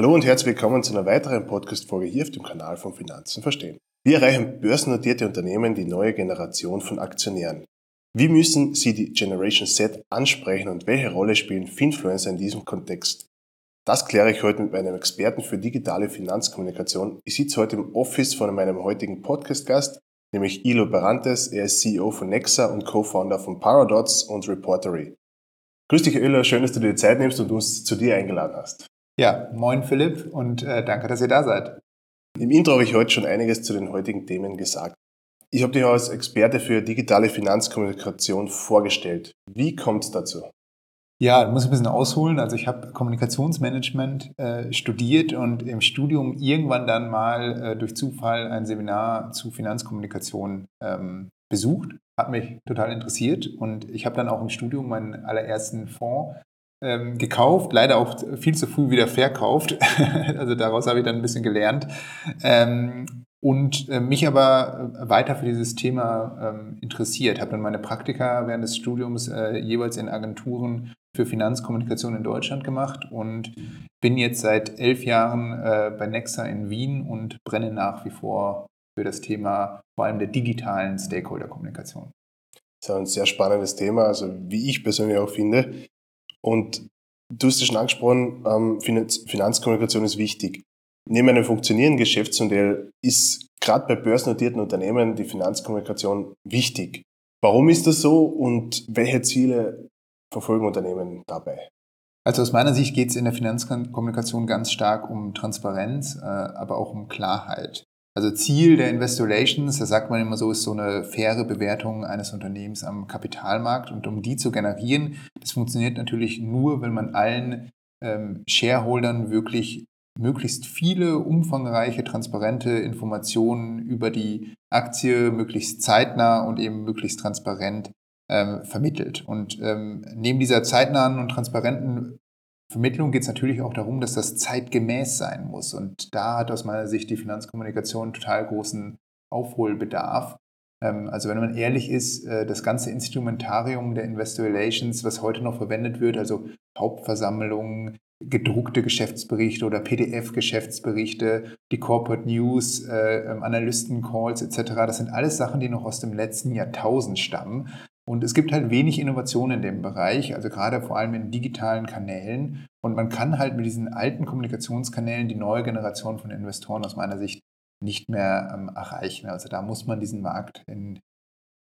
Hallo und herzlich willkommen zu einer weiteren Podcast-Folge hier auf dem Kanal von Finanzen verstehen. Wir erreichen börsennotierte Unternehmen die neue Generation von Aktionären. Wie müssen Sie die Generation Z ansprechen und welche Rolle spielen Finfluencer in diesem Kontext? Das kläre ich heute mit meinem Experten für digitale Finanzkommunikation. Ich sitze heute im Office von meinem heutigen Podcast-Gast, nämlich Ilo Barantes. Er ist CEO von Nexa und Co-Founder von Paradots und Reportery. Grüß dich, Ilo. Schön, dass du dir die Zeit nimmst und uns zu dir eingeladen hast. Ja, moin Philipp und äh, danke, dass ihr da seid. Im Intro habe ich heute schon einiges zu den heutigen Themen gesagt. Ich habe dich als Experte für digitale Finanzkommunikation vorgestellt. Wie kommt es dazu? Ja, muss ich ein bisschen ausholen. Also ich habe Kommunikationsmanagement äh, studiert und im Studium irgendwann dann mal äh, durch Zufall ein Seminar zu Finanzkommunikation ähm, besucht. Hat mich total interessiert und ich habe dann auch im Studium meinen allerersten Fonds ähm, gekauft, leider auch viel zu früh wieder verkauft. also daraus habe ich dann ein bisschen gelernt. Ähm, und äh, mich aber weiter für dieses Thema ähm, interessiert. Habe dann meine Praktika während des Studiums äh, jeweils in Agenturen für Finanzkommunikation in Deutschland gemacht und bin jetzt seit elf Jahren äh, bei Nexa in Wien und brenne nach wie vor für das Thema vor allem der digitalen Stakeholder-Kommunikation. Das ist ein sehr spannendes Thema, also wie ich persönlich auch finde. Und du hast es schon angesprochen, ähm, Finanzkommunikation ist wichtig. Neben einem funktionierenden Geschäftsmodell ist gerade bei börsennotierten Unternehmen die Finanzkommunikation wichtig. Warum ist das so und welche Ziele verfolgen Unternehmen dabei? Also aus meiner Sicht geht es in der Finanzkommunikation ganz stark um Transparenz, äh, aber auch um Klarheit. Also Ziel der Investor Relations, da sagt man immer so, ist so eine faire Bewertung eines Unternehmens am Kapitalmarkt. Und um die zu generieren, das funktioniert natürlich nur, wenn man allen ähm, Shareholdern wirklich möglichst viele umfangreiche, transparente Informationen über die Aktie möglichst zeitnah und eben möglichst transparent ähm, vermittelt. Und ähm, neben dieser zeitnahen und transparenten Vermittlung geht es natürlich auch darum, dass das zeitgemäß sein muss. Und da hat aus meiner Sicht die Finanzkommunikation total großen Aufholbedarf. Ähm, also wenn man ehrlich ist, äh, das ganze Instrumentarium der Investor Relations, was heute noch verwendet wird, also Hauptversammlungen, gedruckte Geschäftsberichte oder PDF-Geschäftsberichte, die Corporate News, äh, ähm, Analysten-Calls etc., das sind alles Sachen, die noch aus dem letzten Jahrtausend stammen. Und es gibt halt wenig Innovation in dem Bereich, also gerade vor allem in digitalen Kanälen. Und man kann halt mit diesen alten Kommunikationskanälen die neue Generation von Investoren aus meiner Sicht nicht mehr ähm, erreichen. Also da muss man diesen Markt in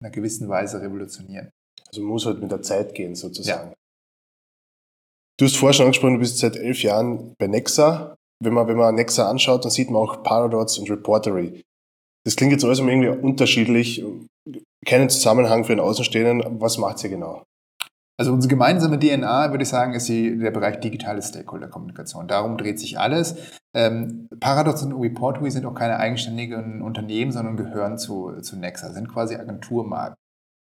einer gewissen Weise revolutionieren. Also man muss halt mit der Zeit gehen sozusagen. Ja. Du hast vorher schon angesprochen, du bist seit elf Jahren bei Nexa. Wenn man, wenn man Nexa anschaut, dann sieht man auch Paradots und Reportery. Das klingt jetzt alles irgendwie unterschiedlich keinen Zusammenhang für den Außenstehenden. Was macht sie genau? Also unsere gemeinsame DNA, würde ich sagen, ist die, der Bereich digitale Stakeholder-Kommunikation. Darum dreht sich alles. Ähm, Paradox und Reportway sind auch keine eigenständigen Unternehmen, sondern gehören zu, zu Nexa, sind quasi Agenturmarken.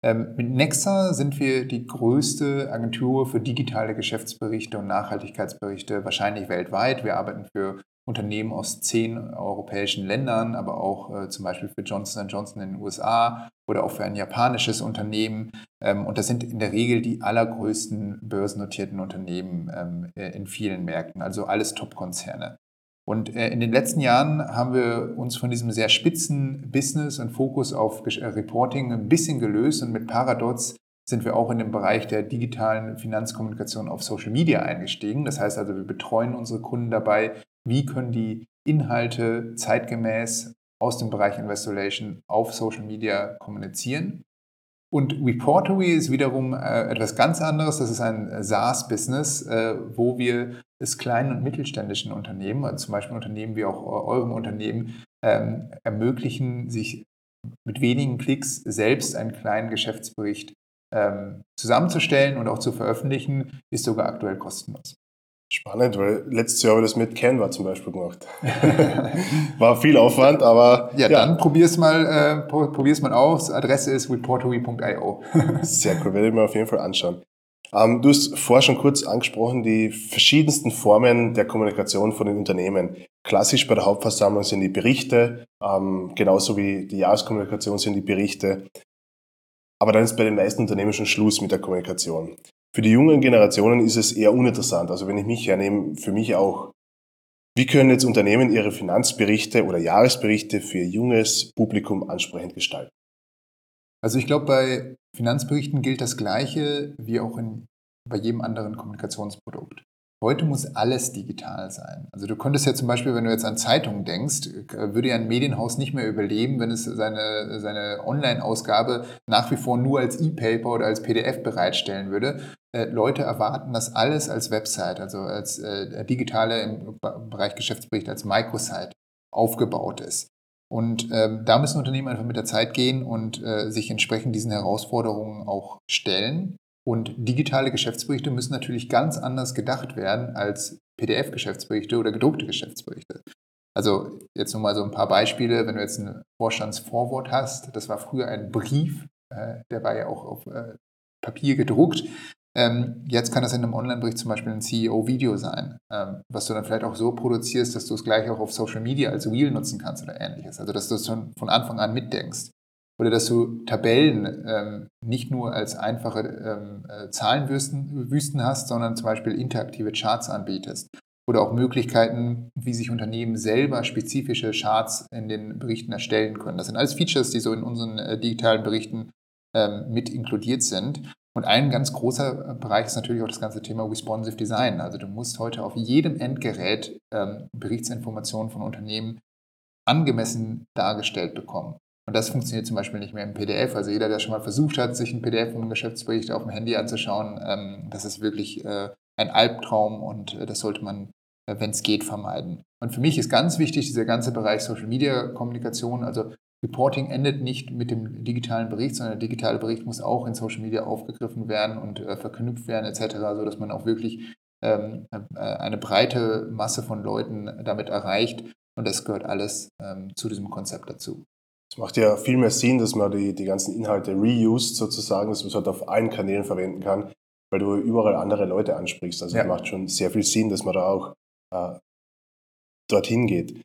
Ähm, mit Nexa sind wir die größte Agentur für digitale Geschäftsberichte und Nachhaltigkeitsberichte wahrscheinlich weltweit. Wir arbeiten für Unternehmen aus zehn europäischen Ländern, aber auch äh, zum Beispiel für Johnson Johnson in den USA oder auch für ein japanisches Unternehmen. Ähm, und das sind in der Regel die allergrößten börsennotierten Unternehmen ähm, äh, in vielen Märkten, also alles Top-Konzerne. Und äh, in den letzten Jahren haben wir uns von diesem sehr spitzen Business und Fokus auf äh, Reporting ein bisschen gelöst und mit Paradots sind wir auch in dem Bereich der digitalen Finanzkommunikation auf Social Media eingestiegen. Das heißt also, wir betreuen unsere Kunden dabei, wie können die Inhalte zeitgemäß aus dem Bereich Investor Relation auf Social Media kommunizieren. Und Reportory ist wiederum äh, etwas ganz anderes. Das ist ein SaaS-Business, äh, wo wir es kleinen und mittelständischen Unternehmen, also zum Beispiel Unternehmen wie auch eurem Unternehmen, ähm, ermöglichen, sich mit wenigen Klicks selbst einen kleinen Geschäftsbericht ähm, zusammenzustellen und auch zu veröffentlichen, ist sogar aktuell kostenlos. Spannend, weil letztes Jahr habe ich das mit Canva zum Beispiel gemacht. War viel Aufwand, aber. Ja, ja. dann probier's mal, äh, probier's mal aus. Adresse ist reportory.io. Sehr cool, werde ich mir auf jeden Fall anschauen. Ähm, du hast vorher schon kurz angesprochen, die verschiedensten Formen der Kommunikation von den Unternehmen. Klassisch bei der Hauptversammlung sind die Berichte, ähm, genauso wie die Jahreskommunikation sind die Berichte. Aber dann ist bei den meisten Unternehmen schon Schluss mit der Kommunikation. Für die jungen Generationen ist es eher uninteressant. Also wenn ich mich hernehme, für mich auch. Wie können jetzt Unternehmen ihre Finanzberichte oder Jahresberichte für junges Publikum ansprechend gestalten? Also ich glaube, bei Finanzberichten gilt das Gleiche wie auch in, bei jedem anderen Kommunikationsprodukt. Heute muss alles digital sein. Also du könntest ja zum Beispiel, wenn du jetzt an Zeitungen denkst, würde ja ein Medienhaus nicht mehr überleben, wenn es seine, seine Online-Ausgabe nach wie vor nur als E-Paper oder als PDF bereitstellen würde. Äh, Leute erwarten das alles als Website, also als äh, digitale im Bereich Geschäftsbericht, als Microsite aufgebaut ist. Und ähm, da müssen Unternehmen einfach mit der Zeit gehen und äh, sich entsprechend diesen Herausforderungen auch stellen. Und digitale Geschäftsberichte müssen natürlich ganz anders gedacht werden als PDF-Geschäftsberichte oder gedruckte Geschäftsberichte. Also jetzt nur mal so ein paar Beispiele. Wenn du jetzt ein Vorstandsvorwort hast, das war früher ein Brief, äh, der war ja auch auf äh, Papier gedruckt. Ähm, jetzt kann das in einem Online-Bericht zum Beispiel ein CEO-Video sein, ähm, was du dann vielleicht auch so produzierst, dass du es gleich auch auf Social Media als Wheel nutzen kannst oder ähnliches. Also dass du es schon von Anfang an mitdenkst oder dass du Tabellen ähm, nicht nur als einfache ähm, äh, Zahlenwüsten hast, sondern zum Beispiel interaktive Charts anbietest oder auch Möglichkeiten, wie sich Unternehmen selber spezifische Charts in den Berichten erstellen können. Das sind alles Features, die so in unseren äh, digitalen Berichten ähm, mit inkludiert sind. Und ein ganz großer Bereich ist natürlich auch das ganze Thema Responsive Design. Also du musst heute auf jedem Endgerät ähm, Berichtsinformationen von Unternehmen angemessen dargestellt bekommen. Und das funktioniert zum Beispiel nicht mehr im PDF. Also jeder, der schon mal versucht hat, sich ein PDF vom Geschäftsbericht auf dem Handy anzuschauen, ähm, das ist wirklich äh, ein Albtraum und äh, das sollte man, äh, wenn es geht, vermeiden. Und für mich ist ganz wichtig dieser ganze Bereich Social Media Kommunikation. Also Reporting endet nicht mit dem digitalen Bericht, sondern der digitale Bericht muss auch in Social Media aufgegriffen werden und äh, verknüpft werden etc., sodass man auch wirklich ähm, äh, eine breite Masse von Leuten damit erreicht. Und das gehört alles ähm, zu diesem Konzept dazu. Es macht ja viel mehr Sinn, dass man die, die ganzen Inhalte reused sozusagen, dass man es halt auf allen Kanälen verwenden kann, weil du überall andere Leute ansprichst. Also ja. macht schon sehr viel Sinn, dass man da auch äh, dorthin geht.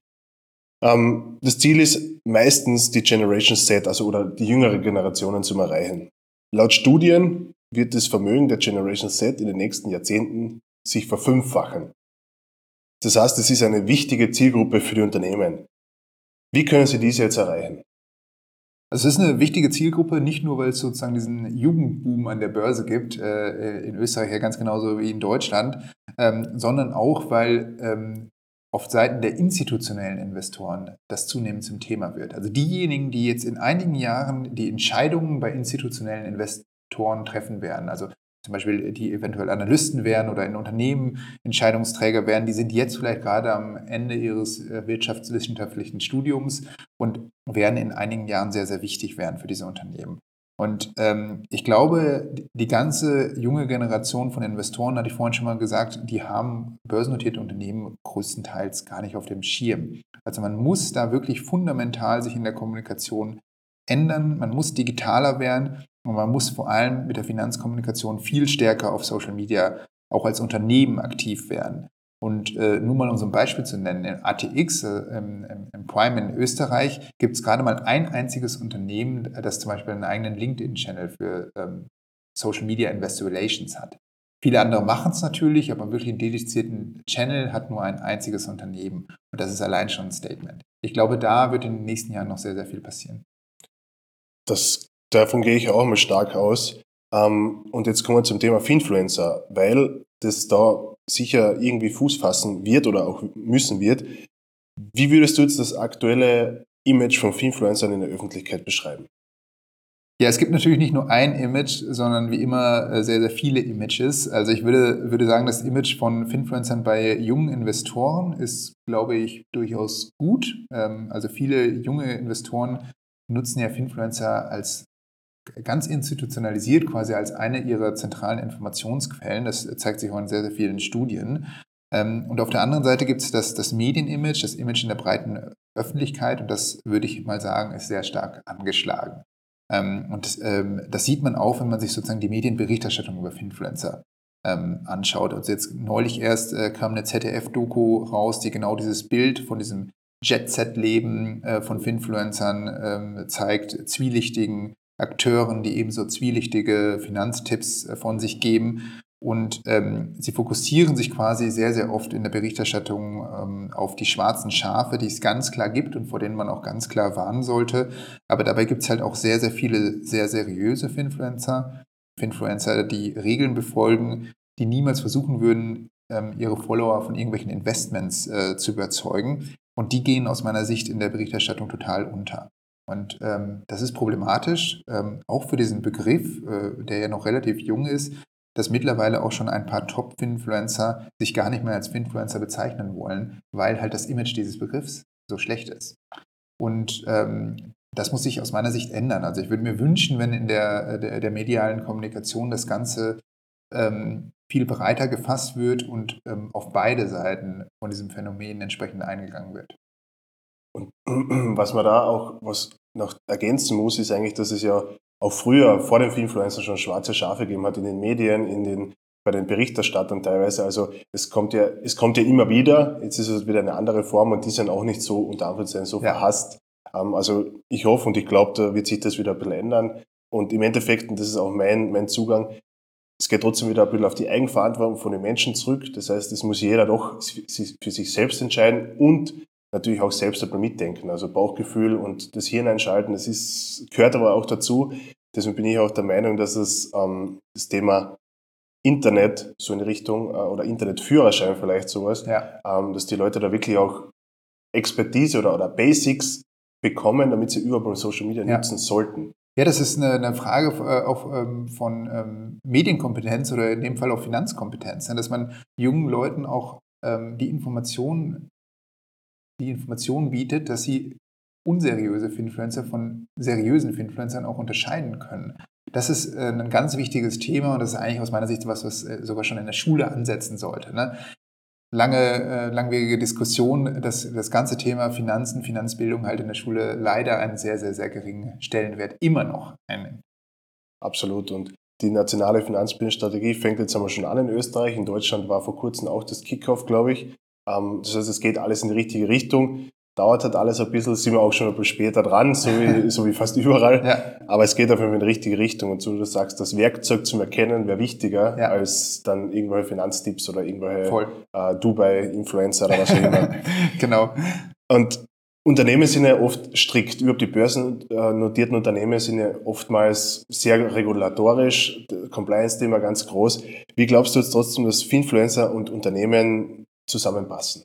Ähm, das Ziel ist meistens die Generation Z, also oder die jüngere Generationen zu erreichen. Laut Studien wird das Vermögen der Generation Z in den nächsten Jahrzehnten sich verfünffachen. Das heißt, es ist eine wichtige Zielgruppe für die Unternehmen. Wie können Sie diese jetzt erreichen? Es ist eine wichtige Zielgruppe, nicht nur, weil es sozusagen diesen Jugendboom an der Börse gibt, äh, in Österreich ja ganz genauso wie in Deutschland, ähm, sondern auch, weil ähm, auf Seiten der institutionellen Investoren das zunehmend zum Thema wird. Also diejenigen, die jetzt in einigen Jahren die Entscheidungen bei institutionellen Investoren treffen werden, also zum Beispiel die eventuell Analysten wären oder in Unternehmen Entscheidungsträger wären, die sind jetzt vielleicht gerade am Ende ihres äh, wirtschaftswissenschaftlichen Studiums und werden in einigen Jahren sehr, sehr wichtig werden für diese Unternehmen. Und ähm, ich glaube, die ganze junge Generation von Investoren, hatte ich vorhin schon mal gesagt, die haben börsennotierte Unternehmen größtenteils gar nicht auf dem Schirm. Also man muss da wirklich fundamental sich in der Kommunikation ändern, man muss digitaler werden und man muss vor allem mit der Finanzkommunikation viel stärker auf Social Media auch als Unternehmen aktiv werden. Und äh, nur mal um so ein Beispiel zu nennen, in ATX, äh, im, im, Prime in Österreich, gibt es gerade mal ein einziges Unternehmen, das zum Beispiel einen eigenen LinkedIn-Channel für ähm, Social Media Investor Relations hat. Viele andere machen es natürlich, aber wirklich einen dedizierten Channel hat nur ein einziges Unternehmen. Und das ist allein schon ein Statement. Ich glaube, da wird in den nächsten Jahren noch sehr, sehr viel passieren. Das Davon gehe ich auch mal stark aus. Ähm, und jetzt kommen wir zum Thema Finfluencer, weil das da sicher irgendwie Fuß fassen wird oder auch müssen wird. Wie würdest du jetzt das aktuelle Image von Finfluencern in der Öffentlichkeit beschreiben? Ja, es gibt natürlich nicht nur ein Image, sondern wie immer äh, sehr, sehr viele Images. Also ich würde, würde sagen, das Image von Finfluencern bei jungen Investoren ist, glaube ich, durchaus gut. Ähm, also viele junge Investoren nutzen ja Finfluencer als ganz institutionalisiert quasi als eine ihrer zentralen Informationsquellen. Das zeigt sich auch in sehr, sehr vielen Studien. Ähm, und auf der anderen Seite gibt es das, das Medienimage, das Image in der breiten Öffentlichkeit. Und das würde ich mal sagen, ist sehr stark angeschlagen. Ähm, und ähm, das sieht man auch, wenn man sich sozusagen die Medienberichterstattung über Finfluencer anschaut. Also jetzt neulich erst äh, kam eine ZDF-Doku raus, die genau dieses Bild von diesem Jet-Set-Leben äh, von Finfluencern zeigt, zwielichtigen Akteuren, die ebenso zwielichtige Finanztipps äh, von sich geben. Und ähm, sie fokussieren sich quasi sehr, sehr oft in der Berichterstattung ähm, auf die schwarzen Schafe, die es ganz klar gibt und vor denen man auch ganz klar warnen sollte. Aber dabei gibt es halt auch sehr, sehr viele sehr seriöse Finfluencer, Finfluencer, die Regeln befolgen, die niemals versuchen würden, ähm, ihre Follower von irgendwelchen Investments äh, zu überzeugen. Und die gehen aus meiner Sicht in der Berichterstattung total unter. Und ähm, das ist problematisch, ähm, auch für diesen Begriff, äh, der ja noch relativ jung ist, dass mittlerweile auch schon ein paar Top-Finfluencer sich gar nicht mehr als Finfluencer bezeichnen wollen, weil halt das Image dieses Begriffs so schlecht ist. Und ähm, das muss sich aus meiner Sicht ändern. Also ich würde mir wünschen, wenn in der, der, der medialen Kommunikation das Ganze ähm, viel breiter gefasst wird und ähm, auf beide Seiten von diesem Phänomen entsprechend eingegangen wird. Und was man da auch was noch ergänzen muss, ist eigentlich, dass es ja auch früher vor den Influencer schon schwarze Schafe gegeben hat in den Medien, in den, bei den Berichterstattern teilweise. Also es kommt ja, es kommt ja immer wieder. Jetzt ist es wieder eine andere Form und die sind auch nicht so unter Anführungszeichen so ja. verhasst. Ähm, also ich hoffe und ich glaube, da wird sich das wieder ein bisschen ändern. Und im Endeffekt, und das ist auch mein, mein Zugang, es geht trotzdem wieder ein bisschen auf die Eigenverantwortung von den Menschen zurück. Das heißt, es muss jeder doch für sich selbst entscheiden und natürlich auch selbst bisschen mitdenken. Also Bauchgefühl und das Hirn einschalten, das ist, gehört aber auch dazu. Deswegen bin ich auch der Meinung, dass es ähm, das Thema Internet so in Richtung äh, oder Internetführerschein vielleicht sowas, ja. ähm, dass die Leute da wirklich auch Expertise oder, oder Basics bekommen, damit sie überall Social Media ja. nutzen sollten. Ja, das ist eine, eine Frage äh, auf, ähm, von ähm, Medienkompetenz oder in dem Fall auch Finanzkompetenz, dass man jungen Leuten auch ähm, die Informationen die Information bietet, dass sie unseriöse Finfluencer von seriösen Finfluencern auch unterscheiden können. Das ist äh, ein ganz wichtiges Thema und das ist eigentlich aus meiner Sicht was, was äh, sogar schon in der Schule ansetzen sollte. Ne? lange, äh, langwierige Diskussion, dass das ganze Thema Finanzen, Finanzbildung halt in der Schule leider einen sehr, sehr, sehr geringen Stellenwert immer noch einnimmt. Absolut. Und die nationale Finanzbildungsstrategie fängt jetzt einmal schon an in Österreich. In Deutschland war vor kurzem auch das Kickoff, glaube ich. Ähm, das heißt, es geht alles in die richtige Richtung dauert halt alles ein bisschen, sind wir auch schon ein bisschen später dran, so wie, so wie fast überall. Ja. Aber es geht auf jeden Fall in die richtige Richtung. Und so wie du sagst, das Werkzeug zum Erkennen wäre wichtiger ja. als dann irgendwelche Finanztipps oder irgendwelche äh, Dubai-Influencer oder was auch immer. genau. Und Unternehmen sind ja oft strikt. Überhaupt die börsennotierten Unternehmen sind ja oftmals sehr regulatorisch. Compliance-Thema ganz groß. Wie glaubst du jetzt trotzdem, dass Finfluencer und Unternehmen zusammenpassen?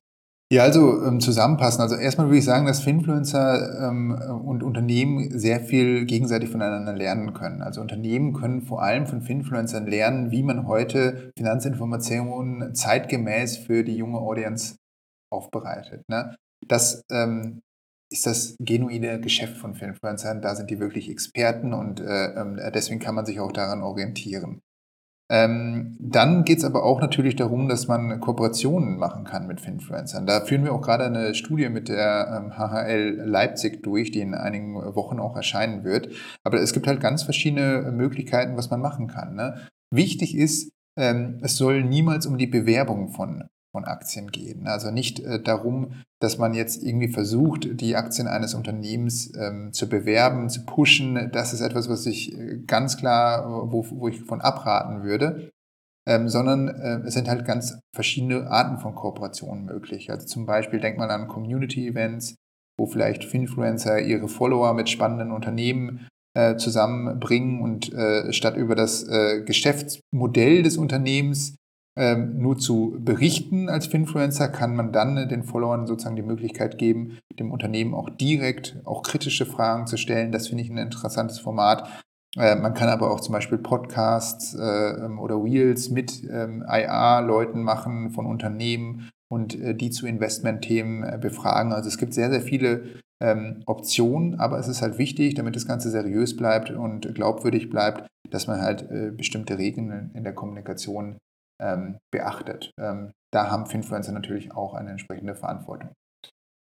Ja, also ähm, zusammenpassen. Also erstmal würde ich sagen, dass Finfluencer ähm, und Unternehmen sehr viel gegenseitig voneinander lernen können. Also Unternehmen können vor allem von Finfluencern lernen, wie man heute Finanzinformationen zeitgemäß für die junge Audience aufbereitet. Ne? Das ähm, ist das genuine Geschäft von Finfluencern. Da sind die wirklich Experten und äh, ähm, deswegen kann man sich auch daran orientieren. Ähm, dann geht es aber auch natürlich darum, dass man Kooperationen machen kann mit Finfluencern. Da führen wir auch gerade eine Studie mit der ähm, HHL Leipzig durch, die in einigen Wochen auch erscheinen wird. Aber es gibt halt ganz verschiedene Möglichkeiten, was man machen kann. Ne? Wichtig ist, ähm, es soll niemals um die Bewerbung von von Aktien gehen. Also nicht äh, darum, dass man jetzt irgendwie versucht, die Aktien eines Unternehmens ähm, zu bewerben, zu pushen. Das ist etwas, was ich äh, ganz klar, wo, wo ich von abraten würde. Ähm, sondern äh, es sind halt ganz verschiedene Arten von Kooperationen möglich. Also zum Beispiel denkt man an Community-Events, wo vielleicht Finfluencer ihre Follower mit spannenden Unternehmen äh, zusammenbringen und äh, statt über das Geschäftsmodell des Unternehmens ähm, nur zu berichten als Finfluencer, kann man dann äh, den Followern sozusagen die Möglichkeit geben, dem Unternehmen auch direkt auch kritische Fragen zu stellen. Das finde ich ein interessantes Format. Äh, man kann aber auch zum Beispiel Podcasts äh, ähm, oder Wheels mit ähm, IA-Leuten machen von Unternehmen und die zu Investmentthemen befragen. Also es gibt sehr, sehr viele Optionen, aber es ist halt wichtig, damit das Ganze seriös bleibt und glaubwürdig bleibt, dass man halt bestimmte Regeln in der Kommunikation ähm, beachtet. Ähm, da haben Finfluencer natürlich auch eine entsprechende Verantwortung.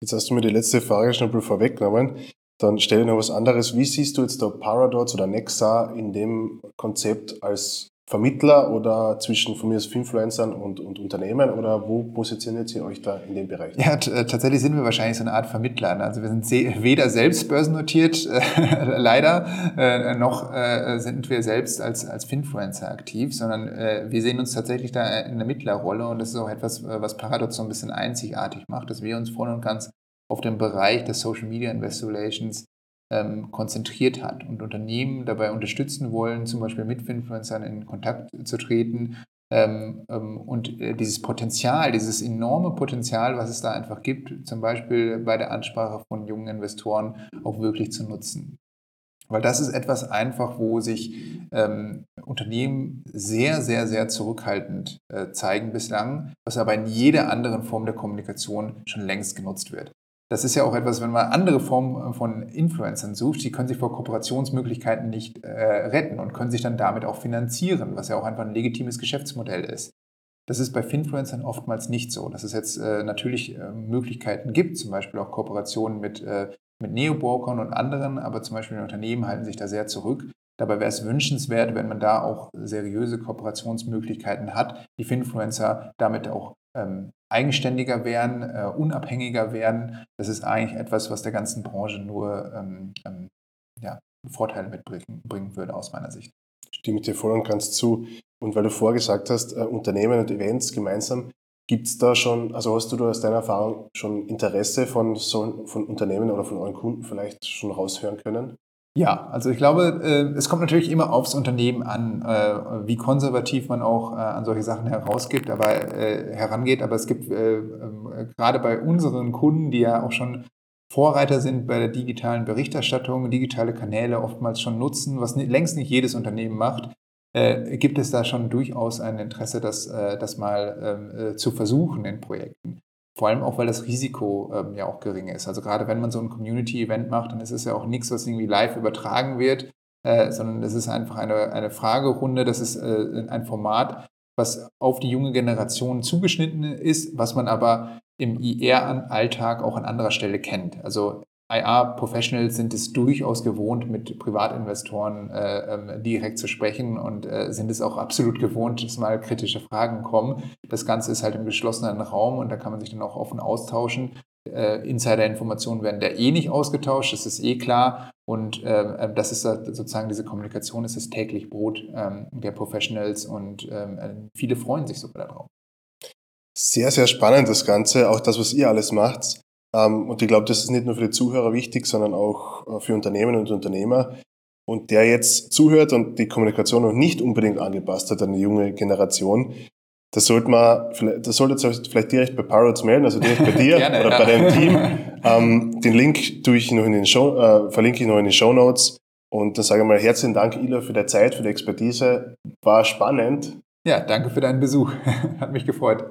Jetzt hast du mir die letzte Frage schon vorweggenommen. Dann stelle ich noch was anderes. Wie siehst du jetzt da Paradox oder Nexa in dem Konzept als Vermittler oder zwischen von mir aus Influencern und, und Unternehmen oder wo positioniert ihr euch da in dem Bereich? Ja, äh, tatsächlich sind wir wahrscheinlich so eine Art Vermittler. Ne? Also wir sind weder selbst börsennotiert, äh, leider, äh, noch äh, sind wir selbst als, als Finfluencer aktiv, sondern äh, wir sehen uns tatsächlich da in der Mittlerrolle und das ist auch etwas, äh, was Paradox so ein bisschen einzigartig macht, dass wir uns voll und ganz auf den Bereich des Social Media Investor Relations ähm, konzentriert hat und Unternehmen dabei unterstützen wollen, zum Beispiel mit Influencern in Kontakt zu treten ähm, ähm, und äh, dieses Potenzial, dieses enorme Potenzial, was es da einfach gibt, zum Beispiel bei der Ansprache von jungen Investoren auch wirklich zu nutzen. Weil das ist etwas einfach, wo sich ähm, Unternehmen sehr, sehr, sehr zurückhaltend äh, zeigen bislang, was aber in jeder anderen Form der Kommunikation schon längst genutzt wird. Das ist ja auch etwas, wenn man andere Formen äh, von Influencern sucht, die können sich vor Kooperationsmöglichkeiten nicht äh, retten und können sich dann damit auch finanzieren, was ja auch einfach ein legitimes Geschäftsmodell ist. Das ist bei Finfluencern oftmals nicht so, dass es jetzt äh, natürlich äh, Möglichkeiten gibt, zum Beispiel auch Kooperationen mit, äh, mit Neobrokern und anderen, aber zum Beispiel Unternehmen halten sich da sehr zurück. Dabei wäre es wünschenswert, wenn man da auch seriöse Kooperationsmöglichkeiten hat, die Finfluencer damit auch ähm, eigenständiger werden, äh, unabhängiger werden. Das ist eigentlich etwas, was der ganzen Branche nur ähm, ähm, ja, Vorteile mitbringen bringen würde aus meiner Sicht. Stimme dir voll und ganz zu. Und weil du vorgesagt hast, äh, Unternehmen und Events gemeinsam, gibt es da schon, also hast du da aus deiner Erfahrung schon Interesse von, von Unternehmen oder von euren Kunden vielleicht schon raushören können? Ja, also ich glaube, äh, es kommt natürlich immer aufs Unternehmen an, äh, wie konservativ man auch äh, an solche Sachen herausgibt, aber herangeht. Aber es gibt ähm, gerade bei unseren Kunden, die ja auch schon Vorreiter sind bei der digitalen Berichterstattung, digitale Kanäle oftmals schon nutzen, was längst nicht jedes Unternehmen macht, gibt es da schon durchaus ein Interesse, das, das mal ähm, zu versuchen in Projekten. Vor allem auch, weil das Risiko ähm, ja auch gering ist. Also gerade wenn man so ein Community-Event macht, dann ist es ja auch nichts, was irgendwie live übertragen wird, äh, sondern es ist einfach eine, eine Fragerunde. Das ist äh, ein Format, was auf die junge Generation zugeschnitten ist, was man aber im IR-Alltag auch an anderer Stelle kennt. Also IR-Professionals sind es durchaus gewohnt, mit Privatinvestoren äh, ähm, direkt zu sprechen und äh, sind es auch absolut gewohnt, dass mal kritische Fragen kommen. Das Ganze ist halt im geschlossenen Raum und da kann man sich dann auch offen austauschen. Äh, Insider-Informationen werden da eh nicht ausgetauscht, das ist eh klar. Und ähm, äh, das ist sozusagen diese Kommunikation, ist das täglich Brot ähm, der Professionals und äh, viele freuen sich sogar darauf. Sehr, sehr spannend das Ganze, auch das, was ihr alles macht. Ähm, und ich glaube, das ist nicht nur für die Zuhörer wichtig, sondern auch äh, für Unternehmen und Unternehmer. Und der jetzt zuhört und die Kommunikation noch nicht unbedingt angepasst hat an die junge Generation, das sollte man, das solltet ihr vielleicht direkt bei Parrots melden, also direkt bei dir Gerne, oder ja. bei deinem Team. Ähm, den Link tue ich noch in den Show, äh, verlinke ich noch in den Show Notes. Und dann sage ich mal herzlichen Dank, Ila, für die Zeit, für die Expertise. War spannend. Ja, danke für deinen Besuch. Hat mich gefreut.